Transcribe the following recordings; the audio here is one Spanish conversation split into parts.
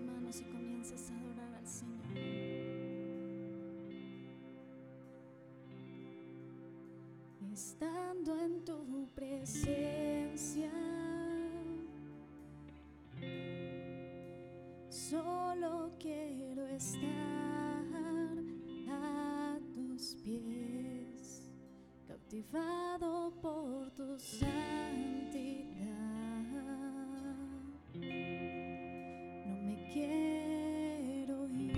manos y comienzas a adorar al Señor. Estando en tu presencia, solo quiero estar a tus pies, cautivado por tus. quiero ir.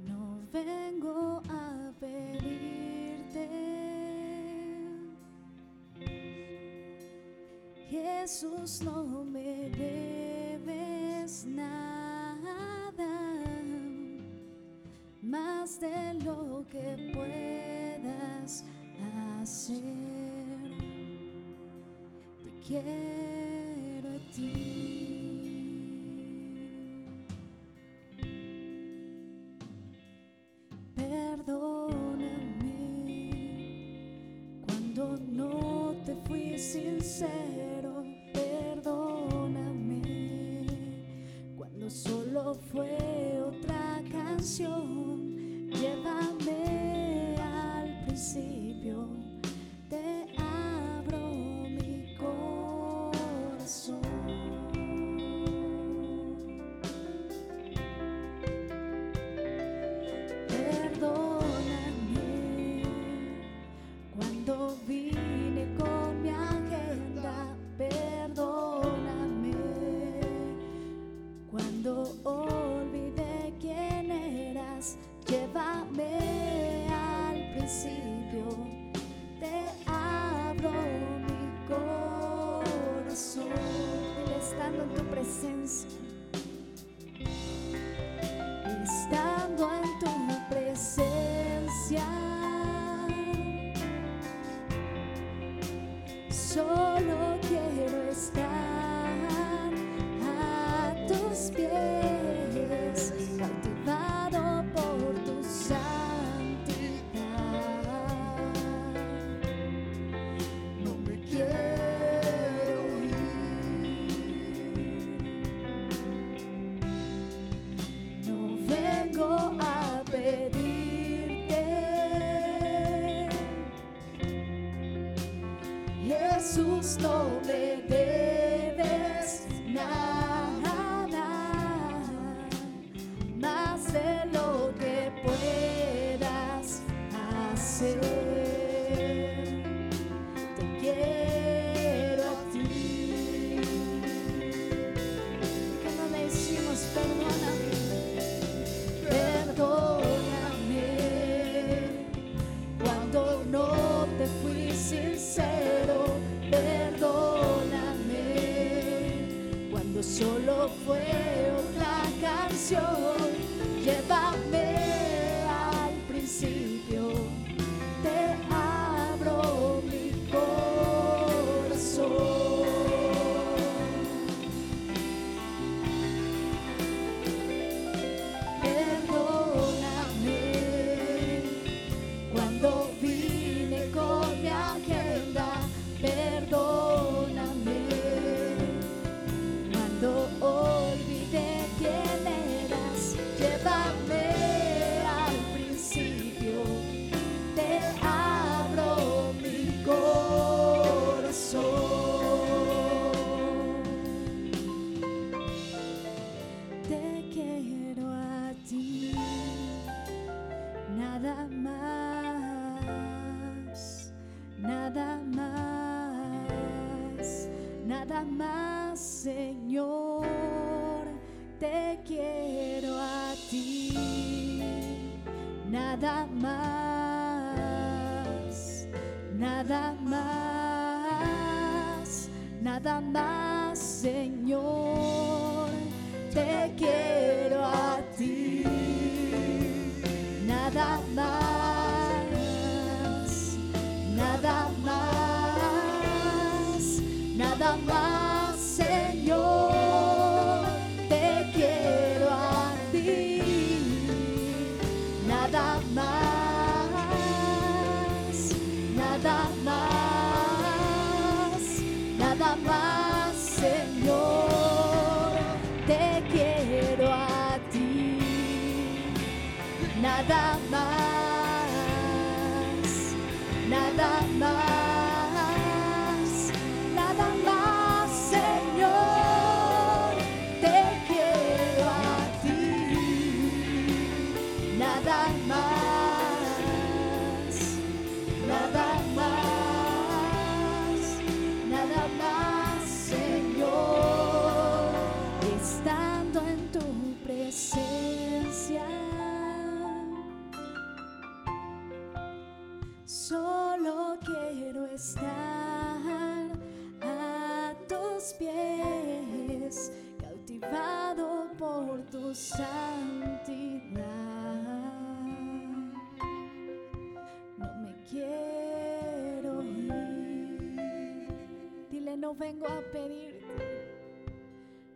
No vengo a pedirte, Jesús, no quiero a ti. Perdóname cuando no te fui sincero. Perdóname cuando solo fue.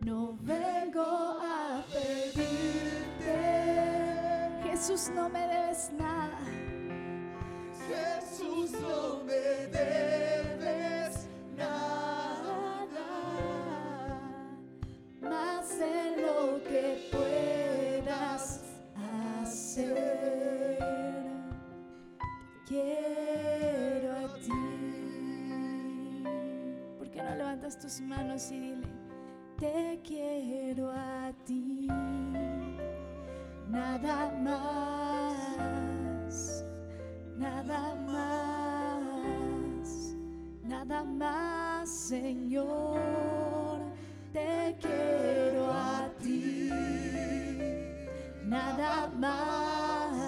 No vengo a pedirte. Jesús, no me debes nada. Jesús, no me debes nada. más de lo que puedas hacer. Quiero a ti. ¿Por qué no levantas tus manos y dile, te quiero a ti? Nada más, nada más, nada más, Señor. Te quiero a ti, nada más,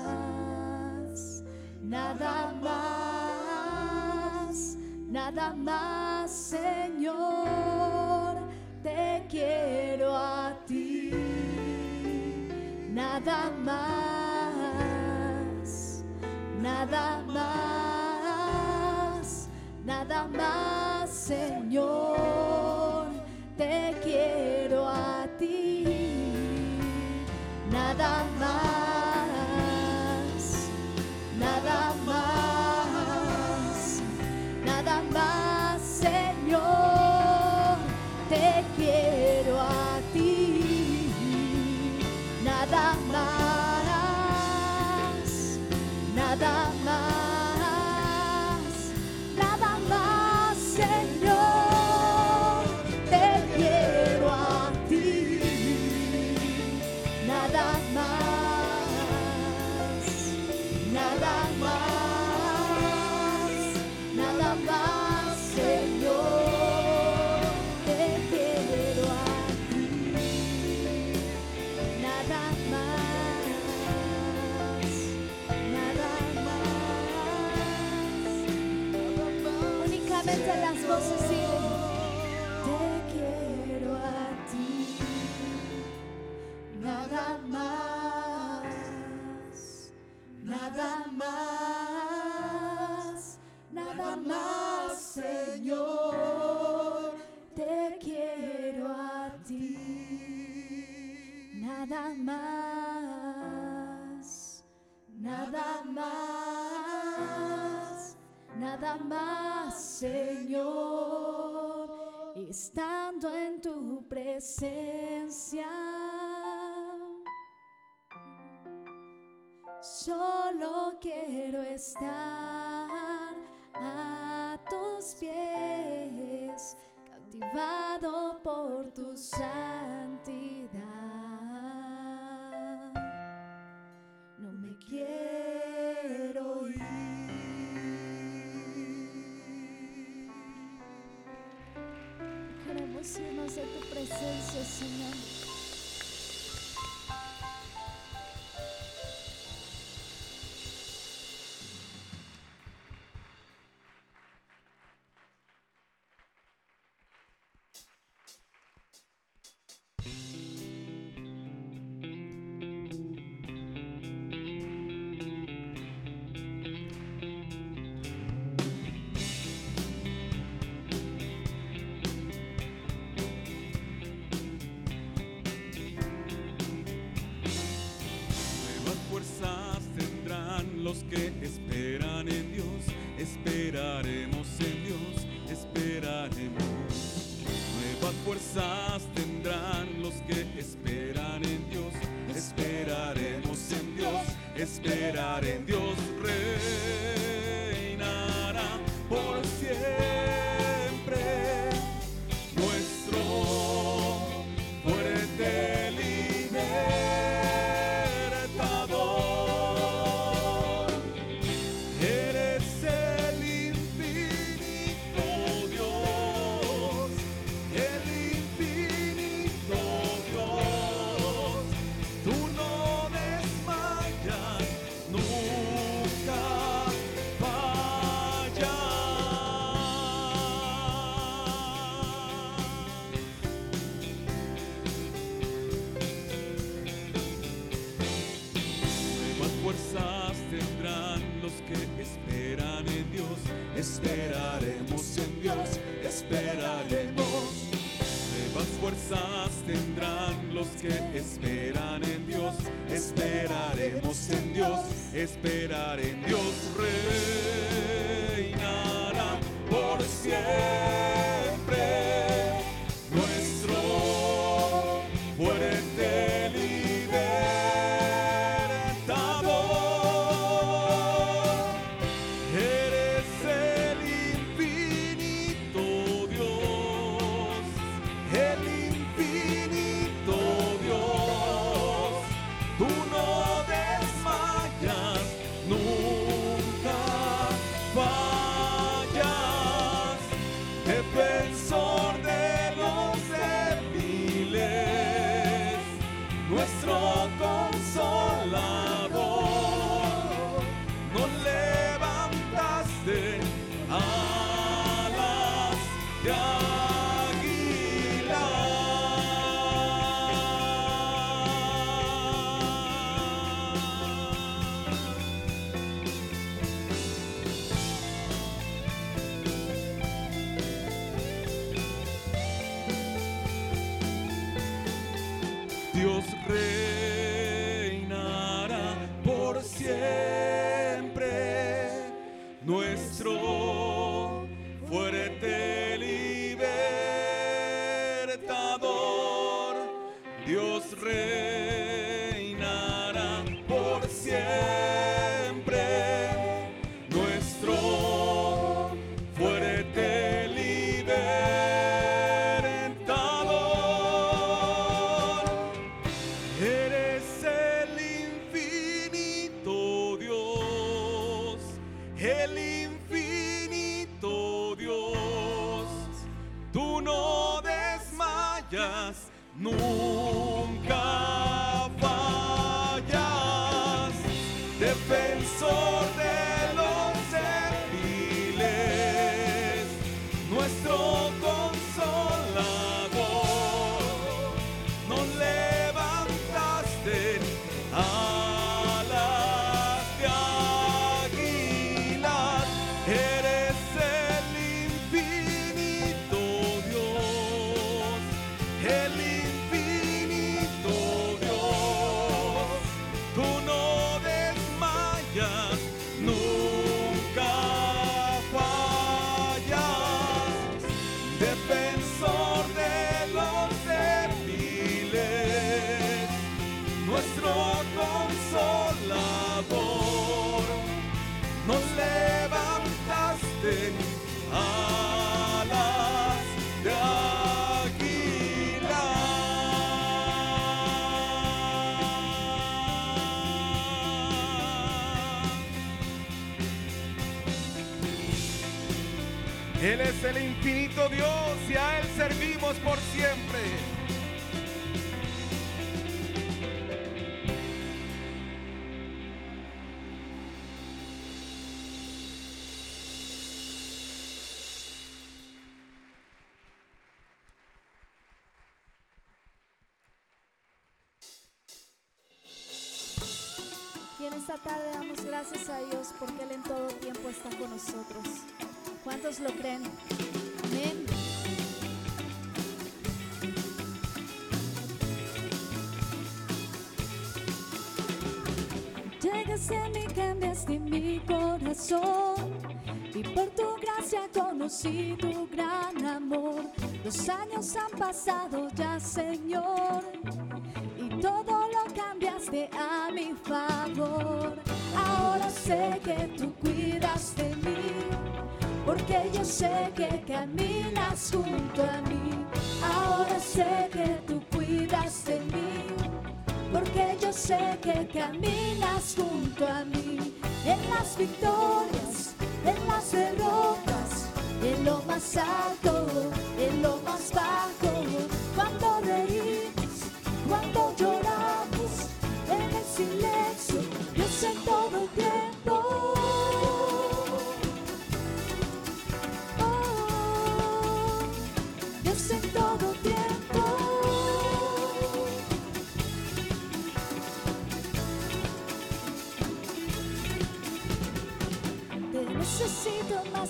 nada más, nada más, más, nada más, nada más, únicamente las voces estar a tus pies, cautivado por tu santidad. No me quiero ir. Queremos irnos de tu presencia, Señor. Esperar en Dios. Que esperan en Dios, esperaremos en Dios, esperar Dios reinará Él es el infinito Dios y a Él servimos por siempre. Y en esta tarde damos gracias a Dios porque Él en todo tiempo está con nosotros. ¿Cuántos lo creen? Amén. Llegaste a mí, cambiaste mi corazón y por tu gracia conocí tu gran amor. Los años han pasado ya, Señor, y todo lo cambiaste a mi favor. Ahora sé que tú cuidas porque yo sé que caminas junto a mí. Ahora sé que tú cuidas de mí, porque yo sé que caminas junto a mí. En las victorias, en las derrotas, en lo más alto, en lo más bajo,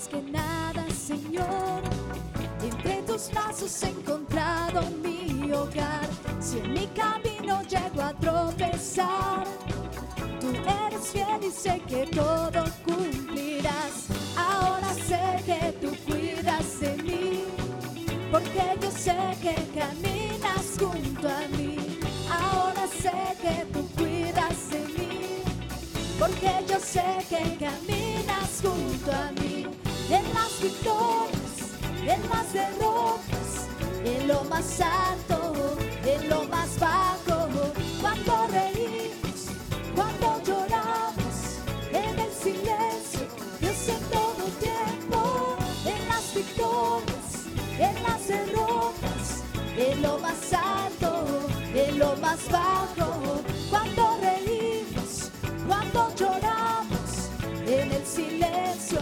que nada, Señor. Entre tus brazos he encontrado mi hogar. Si en mi camino llego a tropezar, tú eres fiel y sé que todo cumplirás. Ahora sé que tú cuidas de mí, porque yo sé que caminas junto a mí. Ahora sé que tú cuidas de mí, porque yo sé que caminas en las derrotas, en lo más alto, en lo más bajo, cuando reímos, cuando lloramos, en el silencio, Dios en todo tiempo, en las victorias, en las derrotas, en lo más alto, en lo más bajo, cuando reímos, cuando lloramos, en el silencio,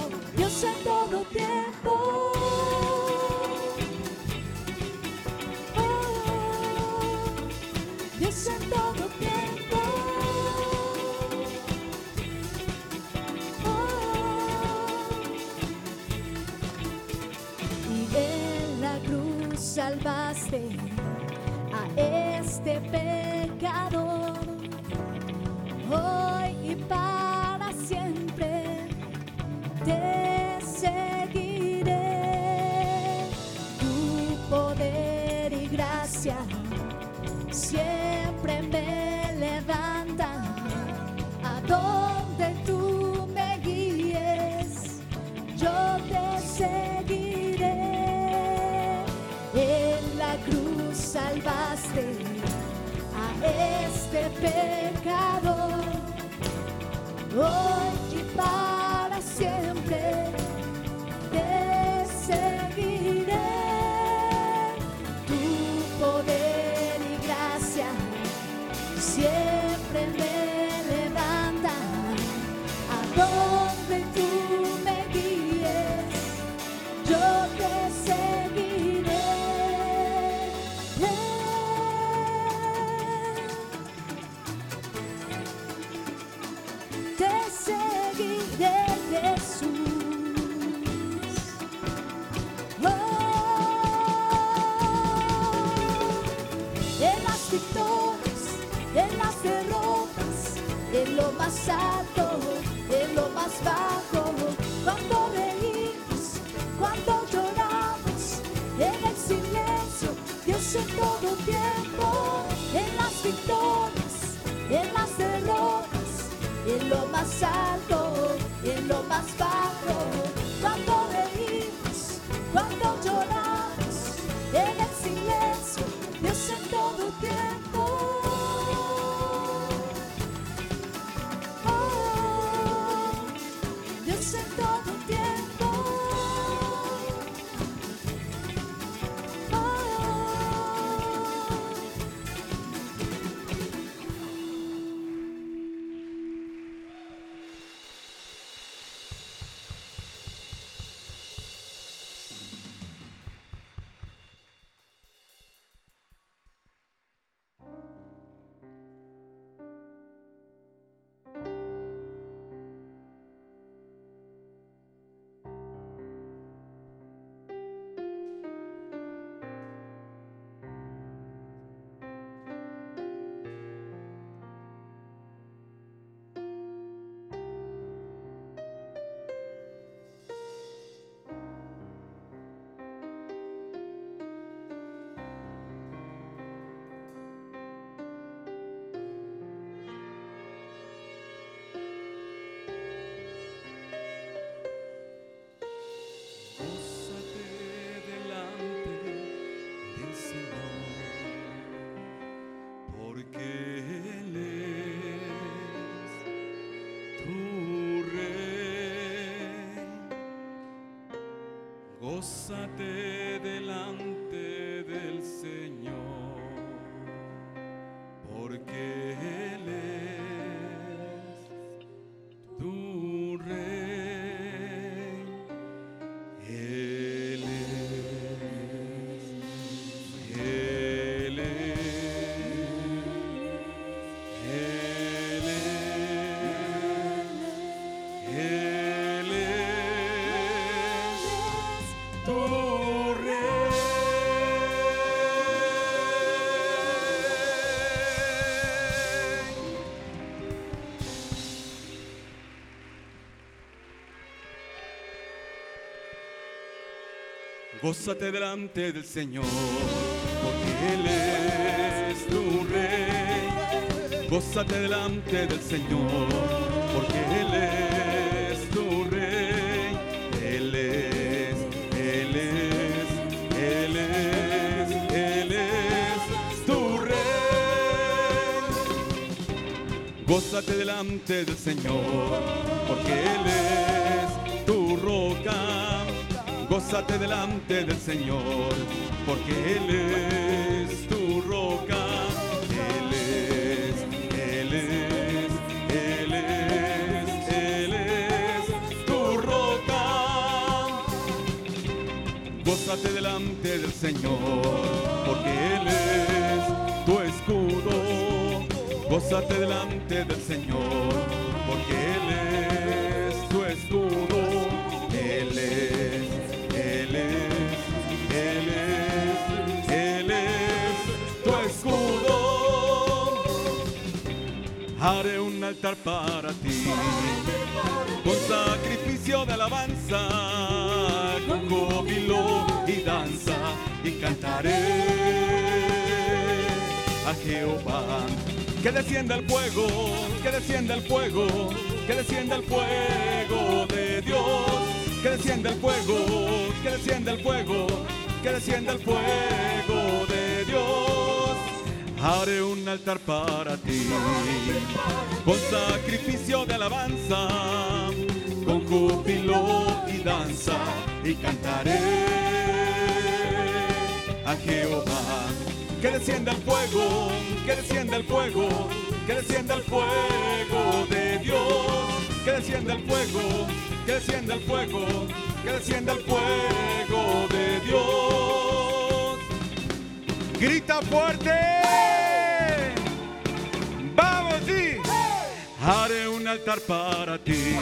este pedazo. pecado. Porque Él tu Rey. Gózate delante Gózate delante del Señor, porque Él es tu rey. Gózate delante del Señor, porque Él es tu rey. Él es, Él es, Él es, Él es tu rey. Gózate delante del Señor, porque Él es tu roca. Gózate delante del Señor, porque Él es tu roca. Él es, Él es, Él es, Él es tu roca. Gózate delante del Señor, porque Él es tu escudo. Gózate delante del Señor, porque Él es tu escudo. Él es, Él es, Él es tu escudo. Haré un altar para ti, con sacrificio de alabanza, con júbilo y danza, y cantaré a Jehová. Que descienda el fuego, que descienda el fuego, que descienda el fuego de Dios. Que descienda el fuego, que descienda el fuego, que descienda el fuego de Dios. Haré un altar para ti, con sacrificio de alabanza, con júbilo y danza, y cantaré a Jehová. Que descienda el fuego, que descienda el fuego, que descienda el fuego de Dios. Que descienda el fuego, que descienda el fuego, que descienda el fuego de Dios. Grita fuerte. Vamos, sí. Haré un altar para ti,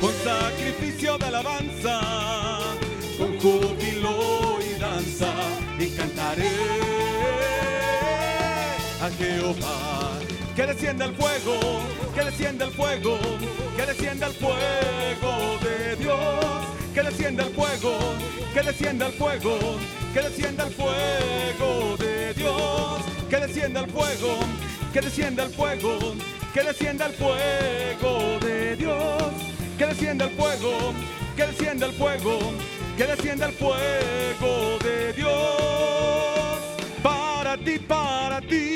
con sacrificio de alabanza, con júbilo y danza, y cantaré a Jehová. Que descienda el fuego, que descienda el fuego, que descienda el fuego de Dios. Que descienda el fuego, que descienda el fuego, que descienda el fuego de Dios. Que descienda el fuego, que descienda el fuego, que descienda el fuego de Dios. Que descienda el fuego, que descienda el fuego, que descienda el fuego de Dios. Para ti, para ti.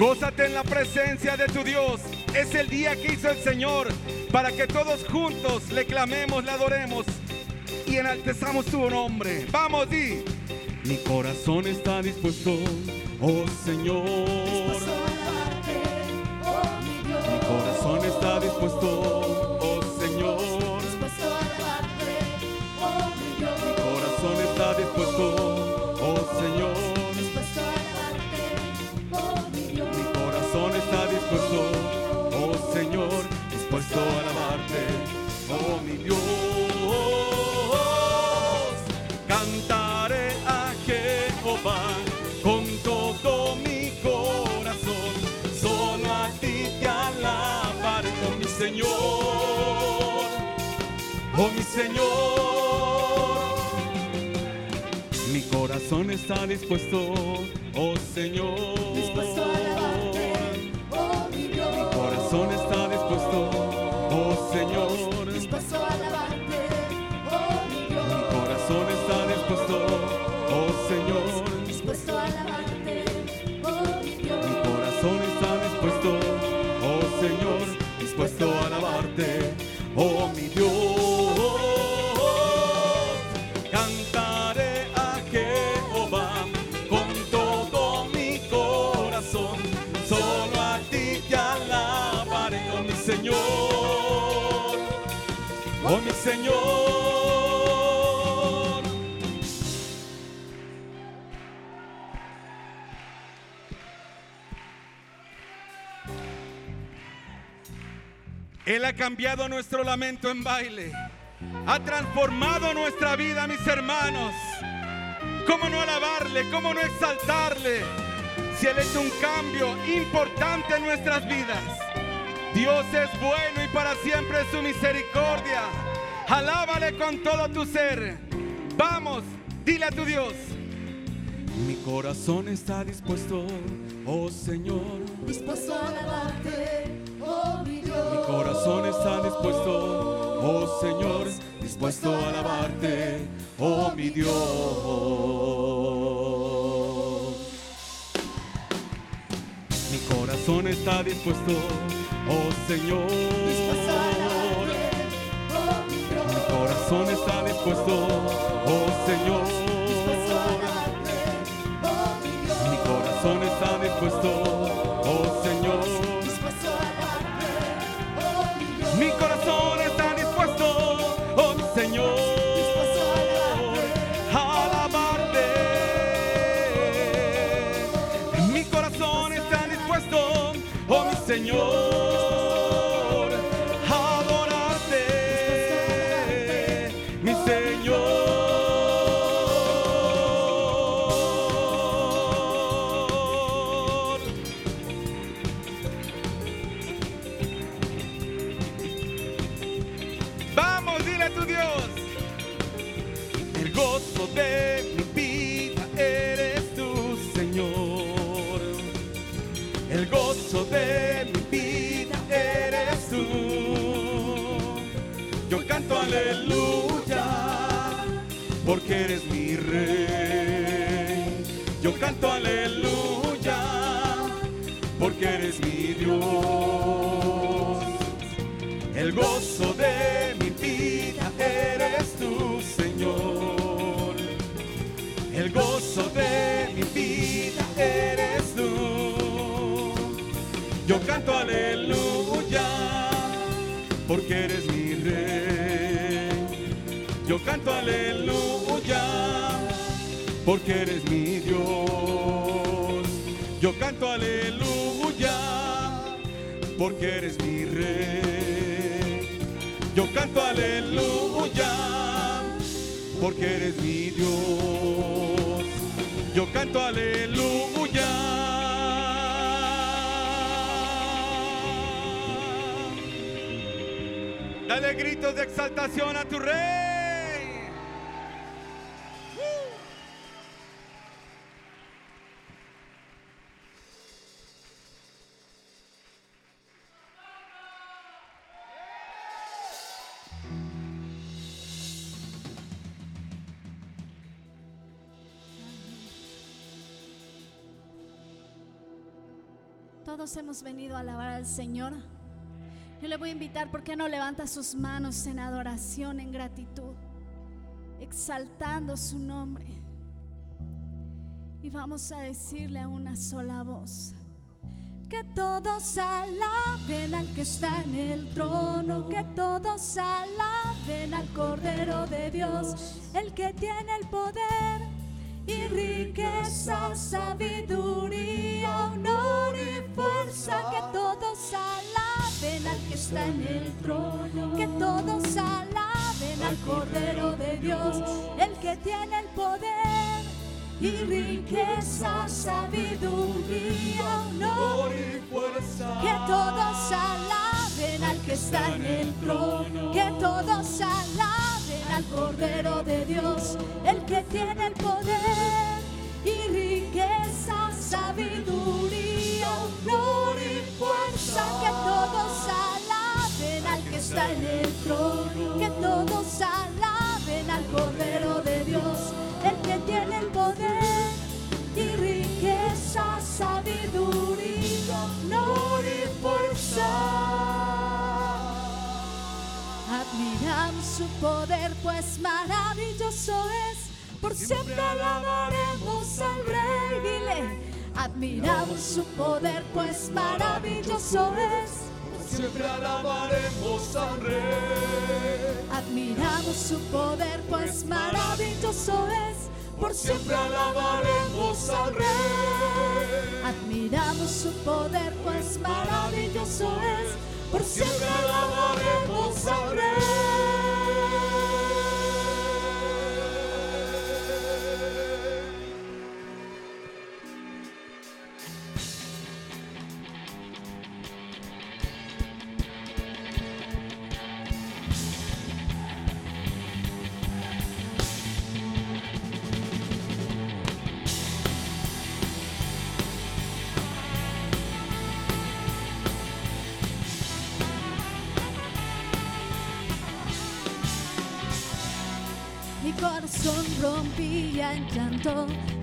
Gózate en la presencia de tu Dios. Es el día que hizo el Señor para que todos juntos le clamemos, le adoremos y enaltezamos su nombre. Vamos, di. Mi corazón está dispuesto, oh Señor. Dispuesto a alabarte, oh mi Dios. Mi corazón está dispuesto, dispuesto, oh Señor, dispuesto a alabarte, oh mi Dios. Cantaré a Jehová con todo mi corazón, solo a ti te alabaré, oh mi Señor, oh mi Señor. Mi corazón está dispuesto, oh Señor. Dispuesto corazón está dispuesto, oh Señor. Dispuesto a alabarte, oh mi Dios. Mi corazón está dispuesto, oh Señor. Cambiado nuestro lamento en baile. Ha transformado nuestra vida, mis hermanos. ¿Cómo no alabarle? ¿Cómo no exaltarle? Si Él ha hecho un cambio importante en nuestras vidas. Dios es bueno y para siempre su misericordia. Alábale con todo tu ser. Vamos, dile a tu Dios. Mi corazón está dispuesto, oh Señor. Dispuesto a alabarte, oh. Mi corazón está dispuesto, oh Señor, dispuesto a alabarte, oh mi Dios. Mi corazón está dispuesto, oh Señor. Dispuesto a alabarte, oh mi Dios. Mi corazón está dispuesto, oh Señor. Dispuesto a alabarte, oh mi Dios. Mi corazón está dispuesto, Señor, aleluya, porque eres mi rey. Yo canto aleluya, porque eres mi Dios. El gozo de mi vida eres tú, Señor. El gozo de mi vida eres tú. Yo canto aleluya, porque eres mi. Canto aleluya, porque eres mi Dios. Yo canto aleluya, porque eres mi rey. Yo canto aleluya, porque eres mi Dios. Yo canto aleluya. Dale gritos de exaltación a tu rey. Hemos venido a alabar al Señor. Yo le voy a invitar, ¿por qué no levanta sus manos en adoración, en gratitud, exaltando su nombre? Y vamos a decirle a una sola voz. Que todos alaben al que está en el trono, que todos alaben al Cordero de Dios, el que tiene el poder riqueza, sabiduría, honor y fuerza, que todos alaben al que está en el trono, que todos alaben al Cordero de Dios, el que tiene el poder y riqueza, sabiduría, honor y fuerza. que todos alaben al que está en el trono, que todos alaben al Cordero de Dios, el que tiene el poder y riqueza, sabiduría, honor y fuerza, que todos alaben al que está en el trono, que todos alaben al Cordero de Dios, el que tiene el poder y riqueza, sabiduría, poder, pues maravilloso es. Por siempre alabaremos al Rey, dile. Admiramos su poder, pues maravilloso es. Siempre alabaremos al Rey. Admiramos su poder, pues maravilloso es. Por Siempre alabaremos al Rey. Admiramos su poder, pues maravilloso es. por siempre alabaremos al Rey.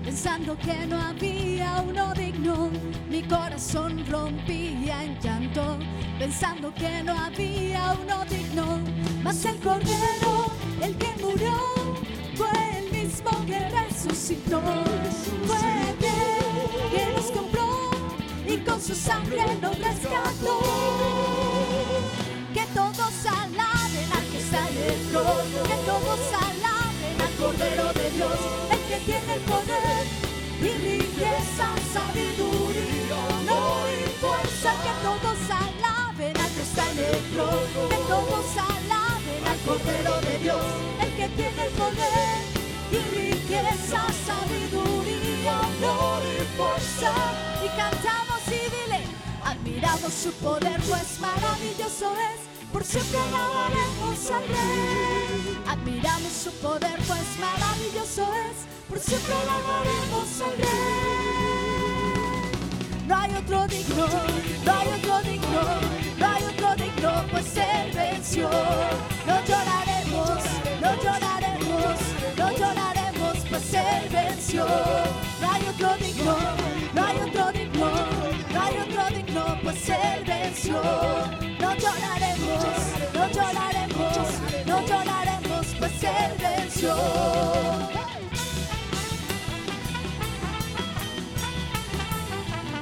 Pensando que no había uno digno. Mi corazón rompía en llanto, pensando que no había uno digno. Mas el Cordero, el que murió, fue el mismo que resucitó. Fue aquel que nos compró y con su sangre nos rescató. Que todos alaben al que en el que todos alaben al Cordero de Dios, que tiene el poder y riqueza, sabiduría, honor y fuerza. Que todos alaben al que está en el trono, que todos alaben al Cordero de Dios, el que tiene el poder y riqueza, sabiduría, honor y fuerza. Y cantamos y dile, admiramos su poder, pues maravilloso es. Por siempre alabaremos al Rey. Admiramos su poder, pues maravilloso es. Por siempre alabaremos al Rey. No hay otro digno, no hay otro digno, no hay otro digno, pues Él venció. No lloraremos, no lloraremos, no lloraremos, pues Él venció. No hay otro digno, No lloraremos, no lloraremos, no lloraremos, pues Él venció.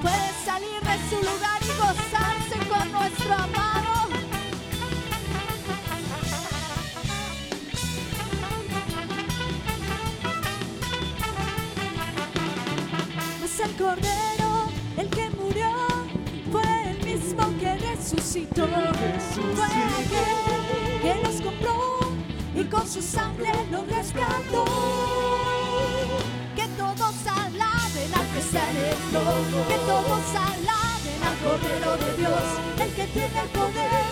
Puede salir de su lugar y gozarse con nuestro amado. Es el Cordero el que murió, resucitó. Fue aquel que nos compró y con su sangre nos rescató. Que todos alaben al que está en el trono, que todos alaben al Cordero de Dios, el que tiene el poder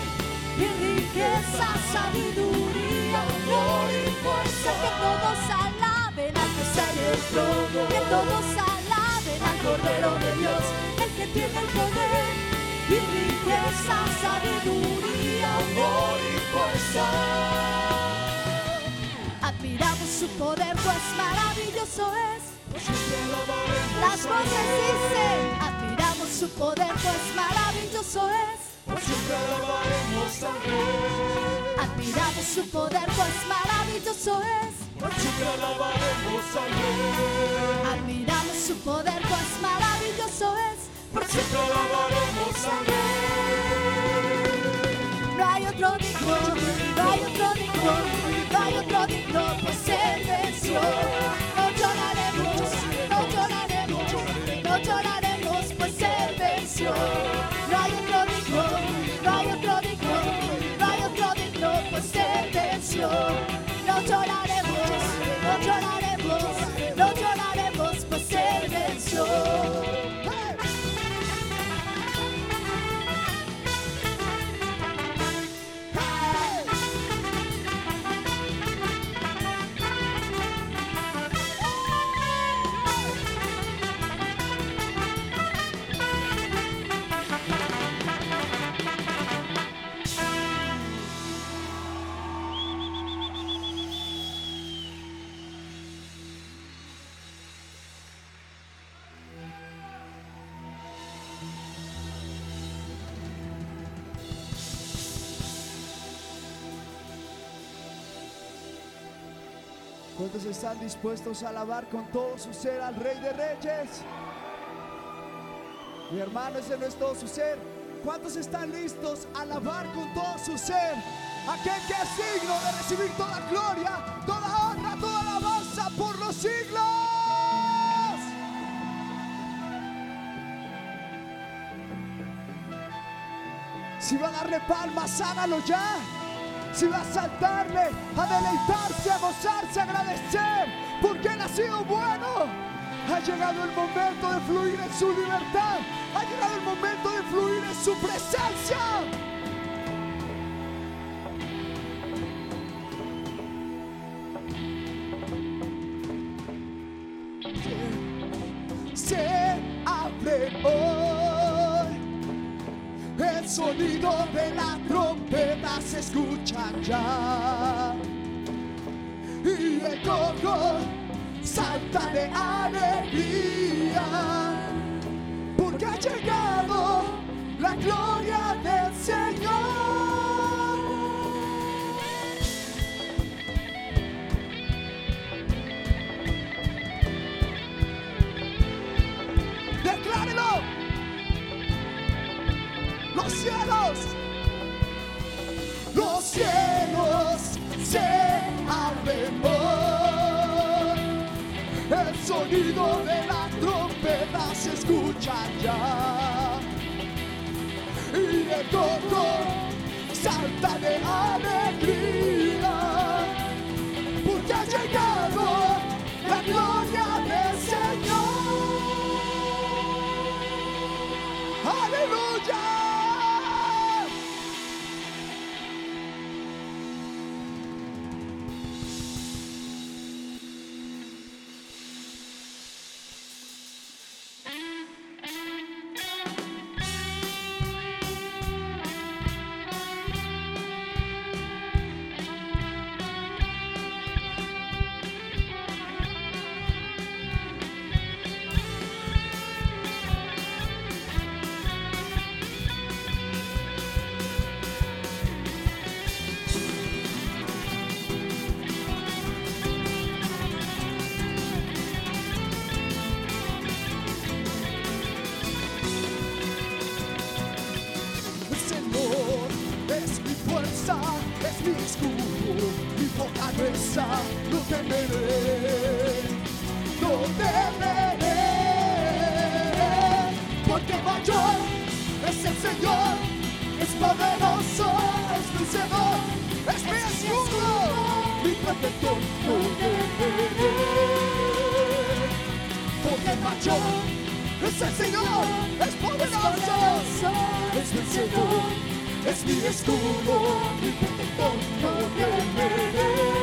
y riqueza, sabiduría, honor y fuerza. Que todos alaben al que está en el trono, que todos alaben al Cordero de Dios, el que tiene el poder y riqueza, sabiduría, honor y fuerza. Admiramos su poder, pues maravilloso es. Las voces dicen, admiramos su poder, pues maravilloso es. Siempre alabaremos al Rey. Admiramos su poder, pues maravilloso es. Siempre alabaremos al Rey. Admiramos su poder, pues maravilloso es. Por siempre alabaremos al Rey. dispuestos a alabar con todo su ser al Rey de Reyes? Mi hermano, ese no es todo su ser. ¿Cuántos están listos a alabar con todo su ser? Aquel que es digno de recibir toda gloria, toda honra, toda alabanza por los siglos. Si va a darle palmas, hágalo ya. Si va a saltarle, a deleitarse, a gozarse, a agradecer, porque Él ha sido bueno. Ha llegado el momento de fluir en su libertad. Ha llegado el momento de fluir en su presencia. Se abre hoy. El sonido de la trompeta se escucha ya de salta de alegría, porque ha llegado la gloria. sonido de la trompeta se escucha ya. Y de todo salta de alegría. se. Es el Señor, es poderoso, es vencedor, es mi escudo, mi protector, no temeré.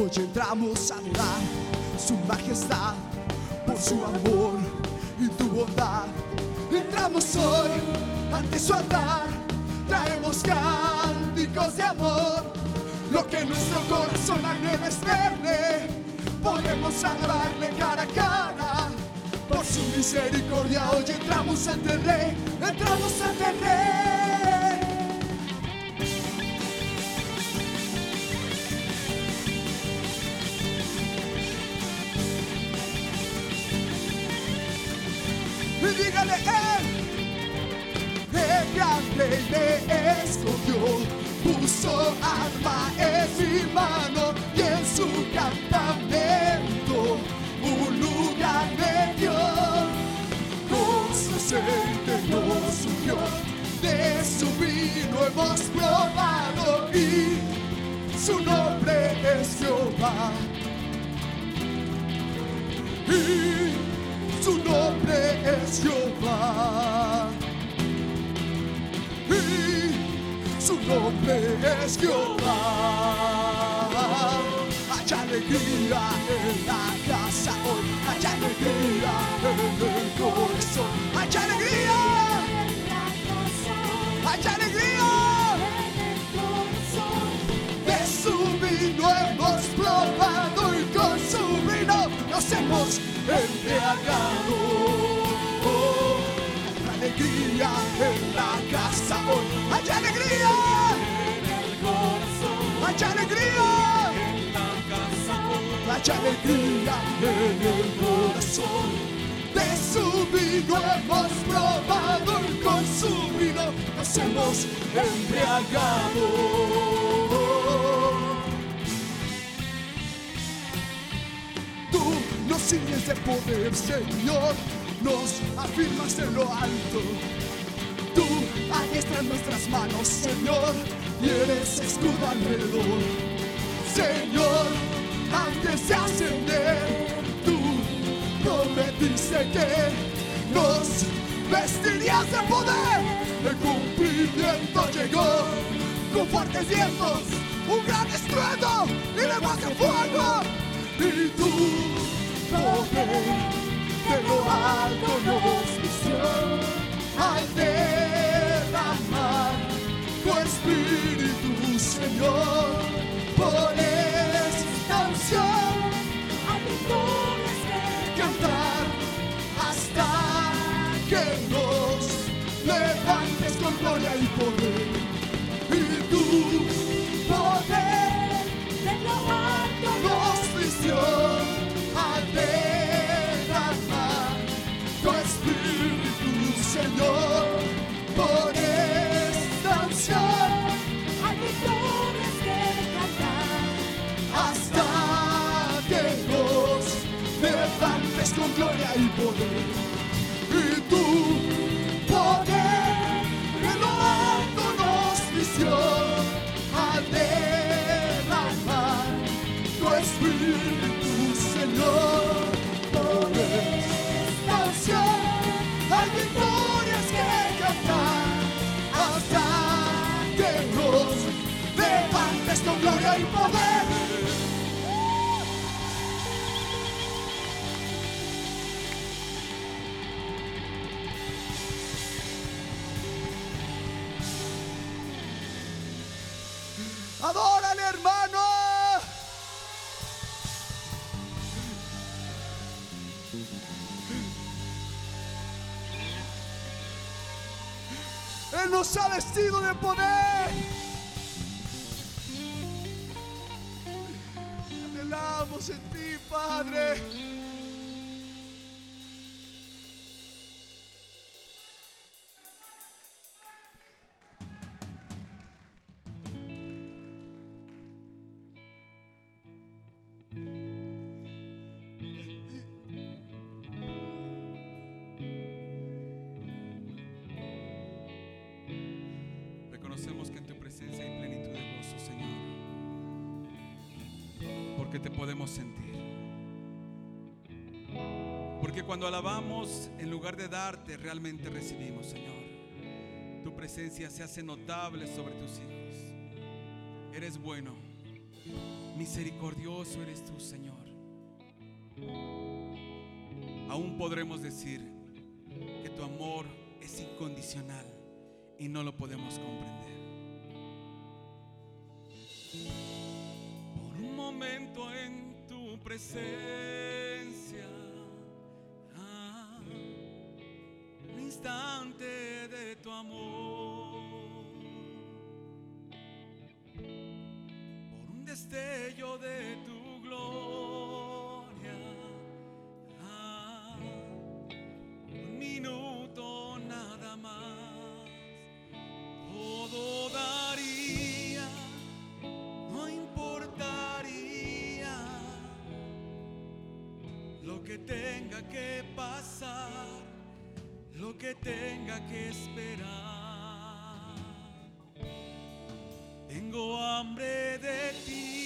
Hoy entramos a adorar su majestad por su amor y tu bondad. Entramos hoy ante su altar, traemos cánticos de amor. Lo que nuestro corazón anhela es verle, podemos adorarle cara a cara. Por su misericordia hoy entramos ante el rey, entramos ante el rey. Me escogió, puso arma en mi mano y en su campamento un lugar me dio, con aceite nos ungió, de su vino hemos probado y su nombre es Jehová. Nombre es Jehová. Hay alegría en la casa hoy, hay alegría en el corazón, hay alegría, hay alegría. De su vino hemos probado y con su vino nos hemos embriagado. Casa hoy, hay alegría, hay alegría, hay alegría en el corazón. De su vino hemos probado y con su vino nos hemos embriagado. Tú nos ciñes de poder, Señor, nos afirmas en lo alto. Tú adiestras nuestras manos, Señor, y eres escudo alrededor. Señor, antes de ascender, tú prometiste que nos vestirías de poder. El cumplimiento llegó con fuertes vientos, un gran estruendo y lenguas de fuego. Y tu poder de lo alto nos vistió al derramar tu espíritu, Señor, por esta unción cantar hasta que nos levantes con gloria y poder. gloria y poder. Y tu poder en lo alto nos vistió a derramar tu espíritu, Señor. Por esta hay victorias que cantar hasta que nos levantes con gloria y poder. Nos ha vestido de poder. Anhelamos en ti, Padre. Podemos sentir. Porque cuando alabamos, en lugar de darte, realmente recibimos, Señor. Tu presencia se hace notable sobre tus hijos. Eres bueno. Misericordioso eres tú, Señor. Aún podremos decir que tu amor es incondicional y no lo podemos comprender. Presencia, ah, un instante de tu amor, que tenga que pasar, lo que tenga que esperar. Tengo hambre de ti,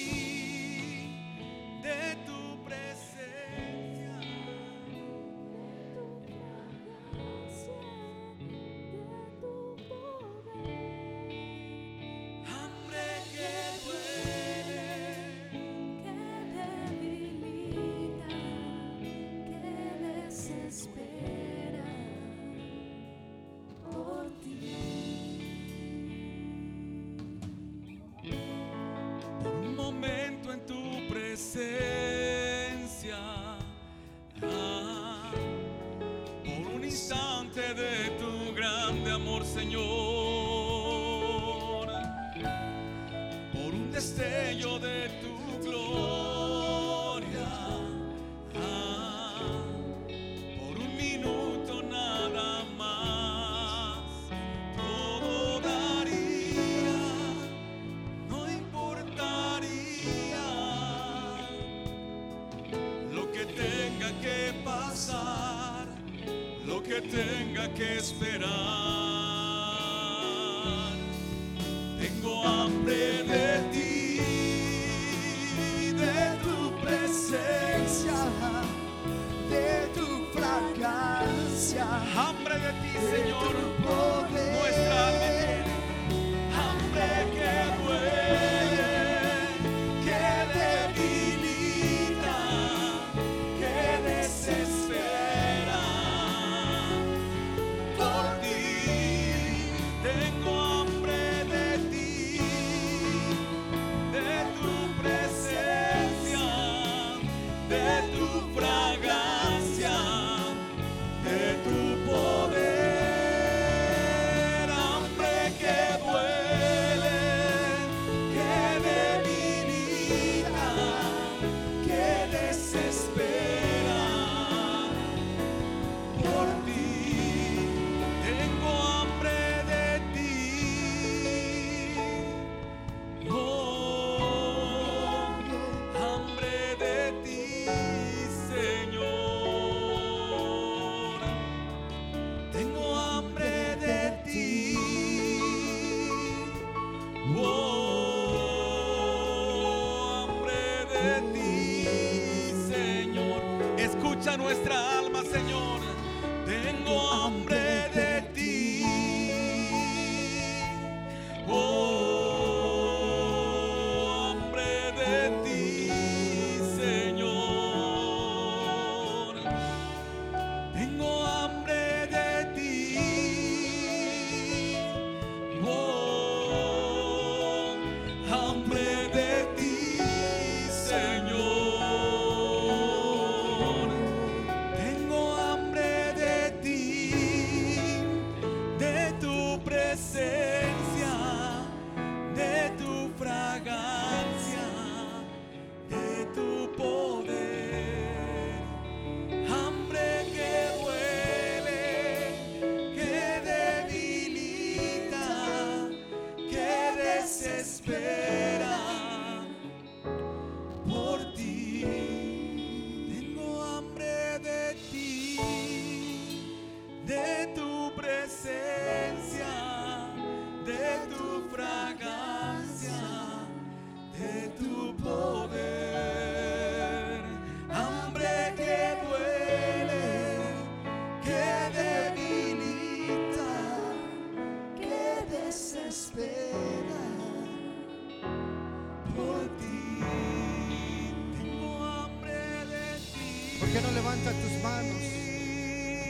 levanta tus manos.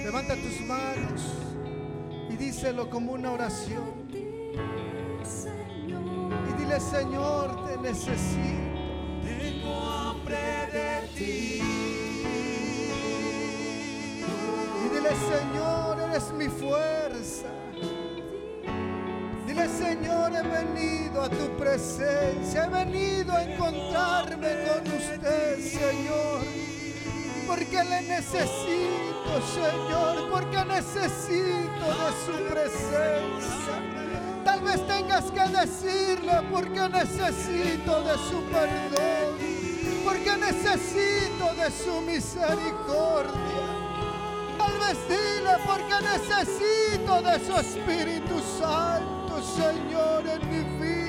Levanta tus manos y díselo como una oración. Y dile, Señor, te necesito. Tengo hambre de ti. Y dile, Señor, eres mi fuerza. Dile, Señor, he venido a tu presencia. He venido a encontrarme con usted, Señor. Porque le necesito, Señor. Porque necesito de su presencia. Tal vez tengas que decirle porque necesito de su perdón. Porque necesito de su misericordia. Tal vez dile porque necesito de su Espíritu Santo, Señor, en mi vida.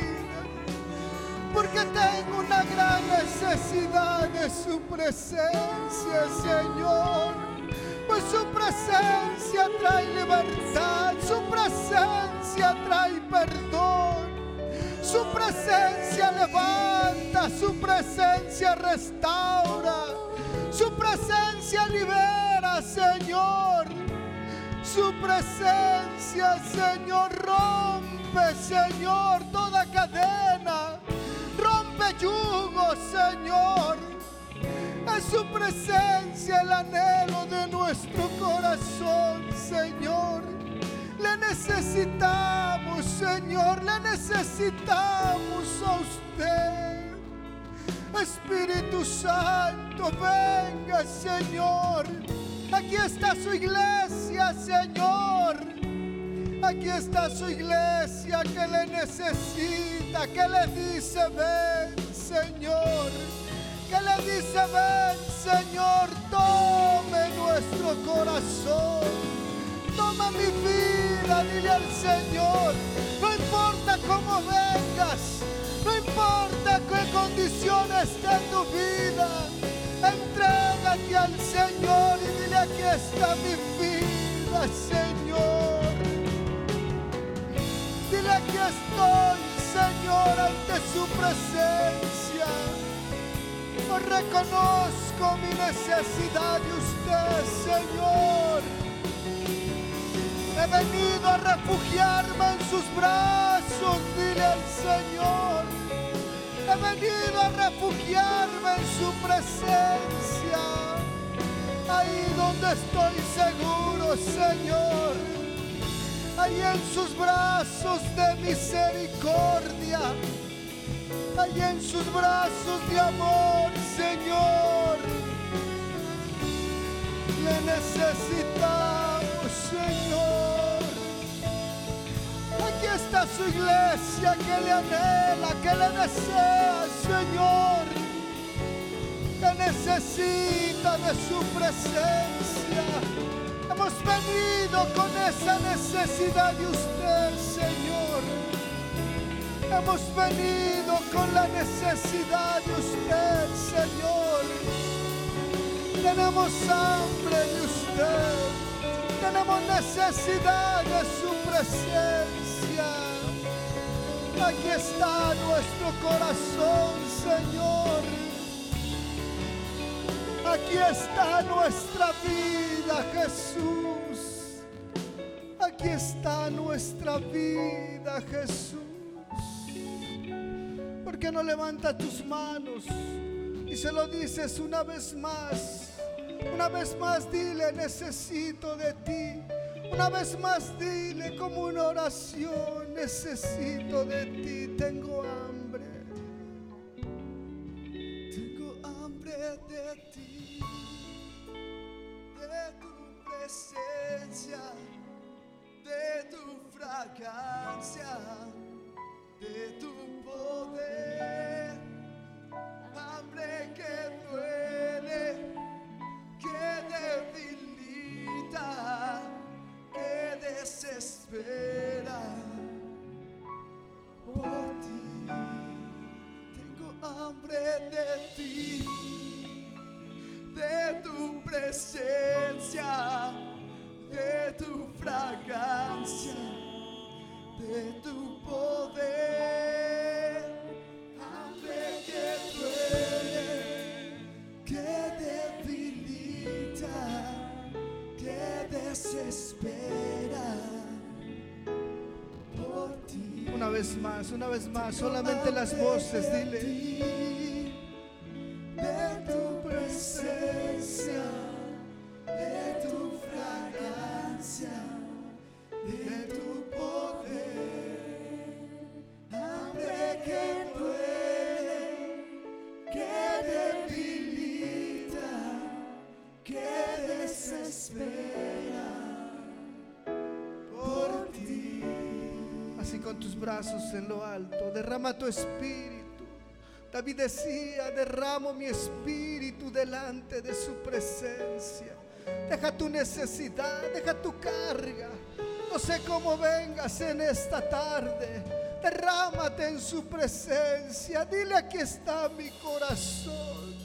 Porque tengo una gran necesidad de su presencia, Señor. Pues su presencia trae libertad, su presencia trae perdón. Su presencia levanta, su presencia restaura, su presencia libera, Señor. Su presencia, Señor, rompe, Señor, toda cadena. Rompe yugo, Señor. Es su presencia el anhelo de nuestro corazón, Señor. Le necesitamos, Señor, le necesitamos a usted. Espíritu Santo, venga, Señor. Aquí está su iglesia, Señor. Aquí está su iglesia que le necesita, que le dice, ven, Señor. Que le dice, ven, Señor, tome nuestro corazón. Toma mi vida, dile al Señor. No importa cómo vengas, no importa qué condiciones esté tu vida. Entrégate al Señor y dile, aquí está mi vida, Señor. Dile, aquí estoy, Señor, ante su presencia. No reconozco mi necesidad de usted, Señor. He venido a refugiarme en sus brazos, dile al Señor. He venido a refugiarme en su presencia. Ahí donde estoy seguro, Señor. Ahí en sus brazos de misericordia. Ahí en sus brazos de amor, Señor. Le necesitamos, Señor. Aquí está su iglesia que le anhela, que le desea, Señor. Que necesita de su presencia. Hemos venido con esa necesidad de usted, Señor. Hemos venido con la necesidad de usted, Señor. Tenemos hambre de usted. Tenemos necesidad de su presencia. Aquí está nuestro corazón, Señor. Aquí está nuestra vida, Jesús. Aquí está nuestra vida, Jesús. ¿Por qué no levanta tus manos y se lo dices una vez más? Una vez más dile, necesito de ti. Una vez más dile como una oración, necesito de ti, tengo hambre. Solamente las voces, dile. Tu espíritu. David decía, derramo mi espíritu delante de su presencia. Deja tu necesidad, deja tu carga. No sé cómo vengas en esta tarde. Derrámate en su presencia. Dile aquí está mi corazón.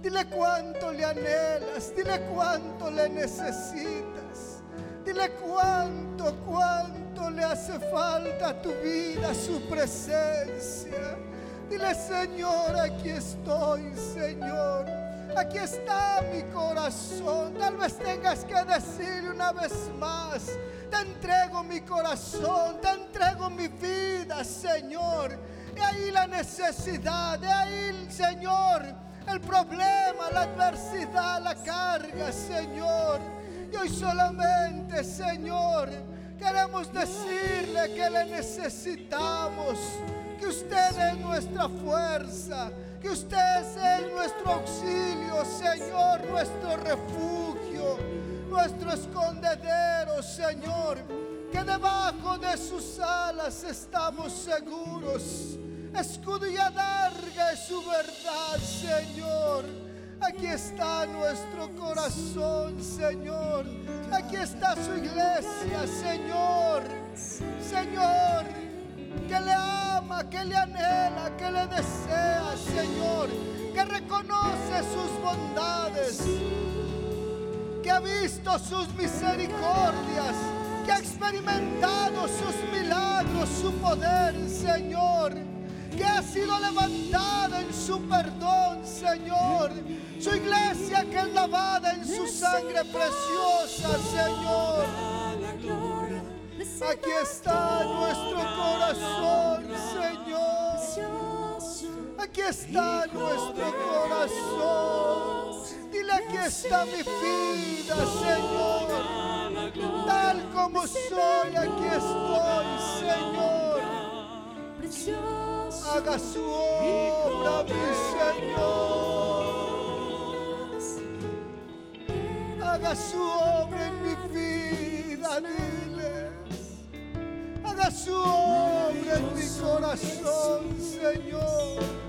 Dile cuánto le anhelas. Dile cuánto le necesitas. Dile cuánto, cuánto le hace falta a tu vida su presencia. Dile, Señor, aquí estoy, Señor. Aquí está mi corazón. Tal vez tengas que decir una vez más. Te entrego mi corazón, te entrego mi vida, Señor. De ahí la necesidad, de ahí, Señor, el problema, la adversidad, la carga, Señor. Y hoy solamente, Señor, queremos decirle que le necesitamos, que usted es nuestra fuerza, que usted es nuestro auxilio, Señor, nuestro refugio, nuestro escondedero, Señor, que debajo de sus alas estamos seguros. Escudo y adarga es su verdad, Señor. Aquí está nuestro corazón, Señor. Aquí está su iglesia, Señor. Señor, que le ama, que le anhela, que le desea, Señor. Que reconoce sus bondades, que ha visto sus misericordias, que ha experimentado sus milagros, su poder, Señor que ha sido levantada en su perdón, Señor. Su iglesia que es lavada en su sangre preciosa, Señor. Aquí está nuestro corazón, Señor. Aquí está nuestro corazón. Dile, aquí está mi vida, Señor. Tal como soy, aquí estoy, Señor. Haga su obra, mi Señor. Haga su obra en mi vida, diles. Haga su obra en mi corazón, Señor.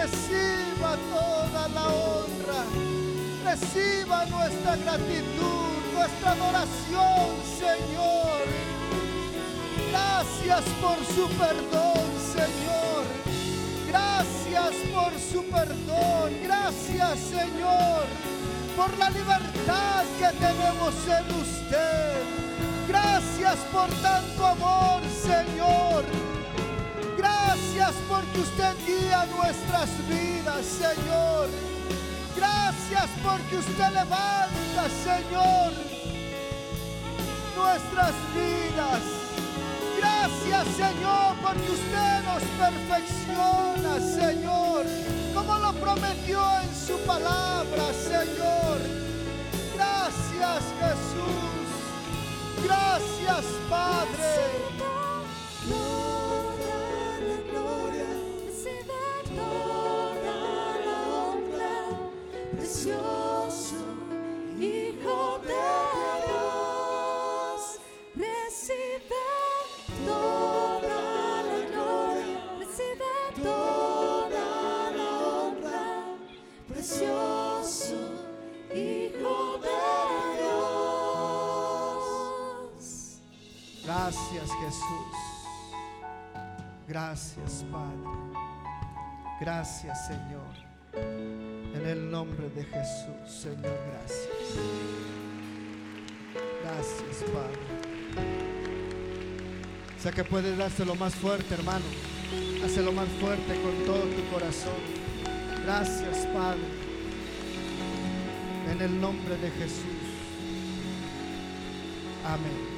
Reciba toda la honra. Reciba nuestra gratitud, nuestra adoración, Señor. Gracias por su perdón, Señor. Gracias por su perdón. Gracias, Señor, por la libertad que tenemos en usted. Gracias por tanto amor, Señor. Gracias porque usted guía nuestras vidas, Señor. Gracias porque usted levanta, Señor, nuestras vidas. Gracias, Señor, porque usted nos perfecciona, Señor, como lo prometió en su palabra, Señor. Gracias, Jesús. Gracias, Padre. Gracias, Jesús. Gracias, Padre. Gracias, Señor. En el nombre de Jesús, Señor, gracias. Gracias, Padre. Sé que puedes dárselo más fuerte, hermano. Hácelo más fuerte con todo tu corazón. Gracias, Padre. En el nombre de Jesús. Amén.